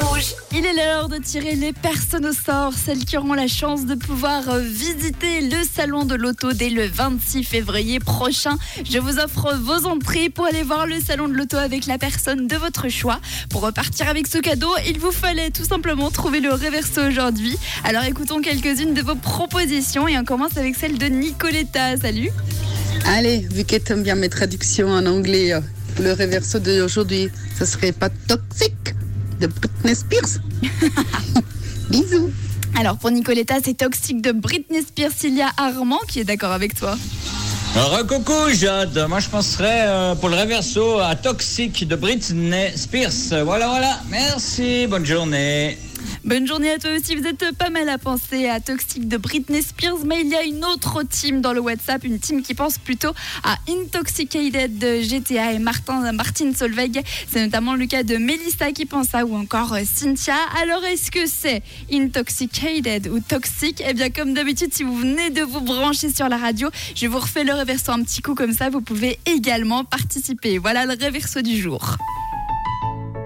Rouge. Il est l'heure de tirer les personnes au sort, celles qui auront la chance de pouvoir euh, visiter le salon de l'auto dès le 26 février prochain. Je vous offre vos entrées pour aller voir le salon de l'auto avec la personne de votre choix. Pour repartir avec ce cadeau, il vous fallait tout simplement trouver le reverso aujourd'hui. Alors écoutons quelques-unes de vos propositions et on commence avec celle de Nicoletta. Salut Allez, vu que t'aimes bien mes traductions en anglais, euh, le reverso d'aujourd'hui, ce serait pas toxique de Britney Spears Bisous Alors pour Nicoletta, c'est toxique de Britney Spears. Il y a Armand qui est d'accord avec toi. coucou Jade, moi je penserais euh, pour le reverso à Toxic de Britney Spears. Voilà, voilà, merci, bonne journée. Bonne journée à toi aussi. Vous êtes pas mal à penser à Toxic de Britney Spears, mais il y a une autre team dans le WhatsApp, une team qui pense plutôt à Intoxicated de GTA et Martin, Martin Solveig. C'est notamment le cas de Melissa qui pense à ou encore euh, Cynthia. Alors est-ce que c'est Intoxicated ou Toxic? Eh bien comme d'habitude, si vous venez de vous brancher sur la radio, je vous refais le reverso un petit coup comme ça. Vous pouvez également participer. Voilà le reverso du jour.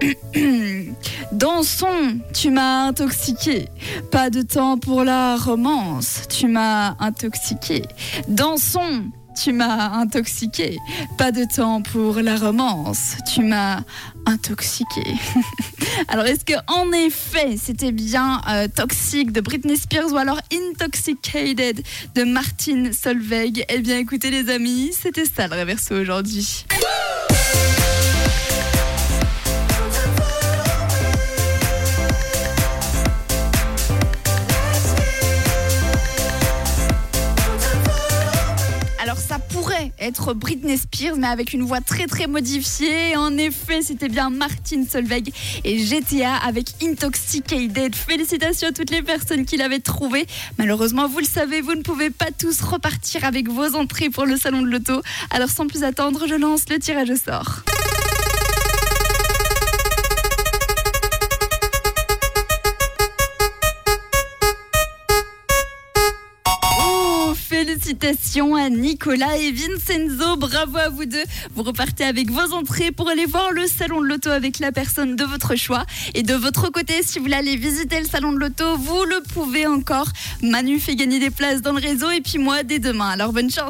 Dansons, tu m'as intoxiqué. Pas de temps pour la romance, tu m'as intoxiqué. Dansons, tu m'as intoxiqué. Pas de temps pour la romance, tu m'as intoxiqué. alors est-ce que en effet c'était bien euh, toxique de Britney Spears ou alors intoxicated de Martin Solveig? Eh bien écoutez les amis, c'était ça le reverso aujourd'hui. Ça pourrait être Britney Spears, mais avec une voix très très modifiée. En effet, c'était bien Martin Solveig et GTA avec Intoxicated. Félicitations à toutes les personnes qui l'avaient trouvé. Malheureusement, vous le savez, vous ne pouvez pas tous repartir avec vos entrées pour le salon de l'auto. Alors sans plus attendre, je lance le tirage au sort. Félicitations à Nicolas et Vincenzo, bravo à vous deux. Vous repartez avec vos entrées pour aller voir le salon de l'auto avec la personne de votre choix. Et de votre côté, si vous voulez aller visiter le salon de l'auto, vous le pouvez encore. Manu fait gagner des places dans le réseau et puis moi dès demain. Alors bonne chance.